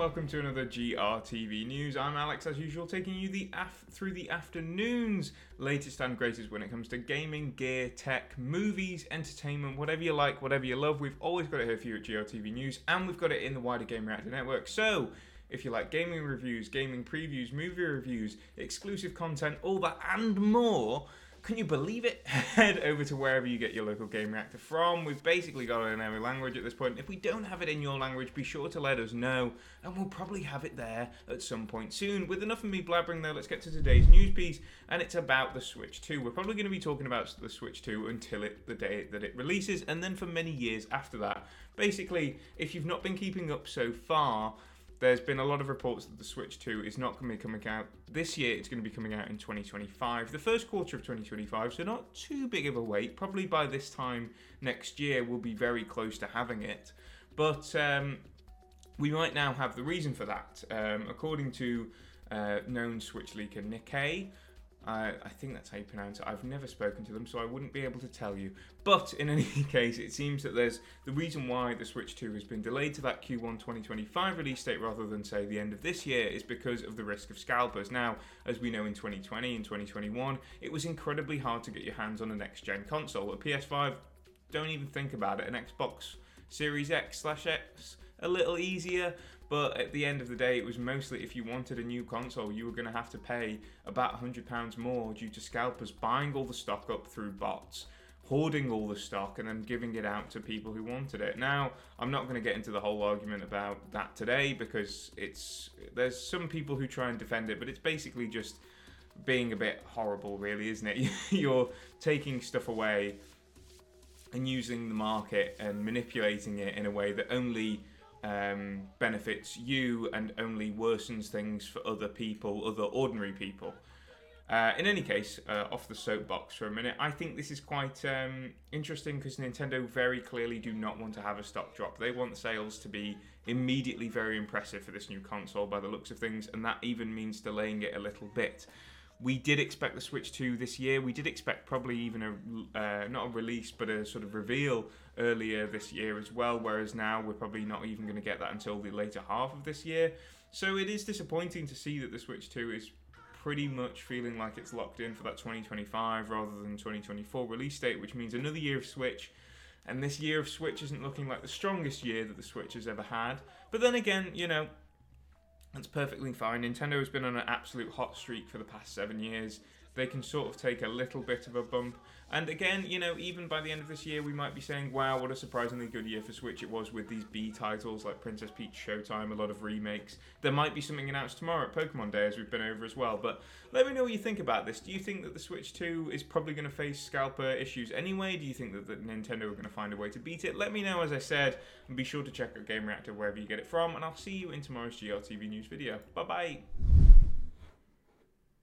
welcome to another GRTV news. I'm Alex, as usual, taking you the af- through the afternoon's latest and greatest when it comes to gaming, gear, tech, movies, entertainment, whatever you like, whatever you love. We've always got it here for you at GRTV News, and we've got it in the wider Game Reactor network. So, if you like gaming reviews, gaming previews, movie reviews, exclusive content, all that and more, can you believe it? Head over to wherever you get your local game reactor from. We've basically got it in every language at this point. If we don't have it in your language, be sure to let us know, and we'll probably have it there at some point soon. With enough of me blabbering though, let's get to today's news piece, and it's about the Switch 2. We're probably going to be talking about the Switch 2 until it the day that it releases, and then for many years after that. Basically, if you've not been keeping up so far, there's been a lot of reports that the Switch 2 is not going to be coming out this year. It's going to be coming out in 2025, the first quarter of 2025. So not too big of a wait. Probably by this time next year, we'll be very close to having it. But um, we might now have the reason for that. Um, according to uh, known Switch leaker Nikkei, uh, I think that's how you pronounce it. I've never spoken to them, so I wouldn't be able to tell you. But in any case, it seems that there's the reason why the Switch 2 has been delayed to that Q1 2025 release date rather than, say, the end of this year is because of the risk of scalpers. Now, as we know in 2020 and 2021, it was incredibly hard to get your hands on a next gen console. A PS5, don't even think about it. An Xbox Series X slash X, a little easier. But at the end of the day, it was mostly if you wanted a new console, you were going to have to pay about £100 more due to scalpers buying all the stock up through bots, hoarding all the stock, and then giving it out to people who wanted it. Now, I'm not going to get into the whole argument about that today because it's there's some people who try and defend it, but it's basically just being a bit horrible, really, isn't it? You're taking stuff away and using the market and manipulating it in a way that only um, benefits you and only worsens things for other people, other ordinary people. Uh, in any case, uh, off the soapbox for a minute, I think this is quite um, interesting because Nintendo very clearly do not want to have a stock drop. They want sales to be immediately very impressive for this new console by the looks of things, and that even means delaying it a little bit. We did expect the Switch 2 this year. We did expect probably even a uh, not a release, but a sort of reveal earlier this year as well. Whereas now we're probably not even going to get that until the later half of this year. So it is disappointing to see that the Switch 2 is pretty much feeling like it's locked in for that 2025 rather than 2024 release date, which means another year of Switch. And this year of Switch isn't looking like the strongest year that the Switch has ever had. But then again, you know, that's perfectly fine. Nintendo has been on an absolute hot streak for the past seven years. They can sort of take a little bit of a bump. And again, you know, even by the end of this year, we might be saying, wow, what a surprisingly good year for Switch it was with these B titles like Princess Peach Showtime, a lot of remakes. There might be something announced tomorrow at Pokemon Day, as we've been over as well. But let me know what you think about this. Do you think that the Switch 2 is probably going to face scalper issues anyway? Do you think that, that Nintendo are going to find a way to beat it? Let me know, as I said, and be sure to check out Game Reactor wherever you get it from. And I'll see you in tomorrow's GRTV news video. Bye bye.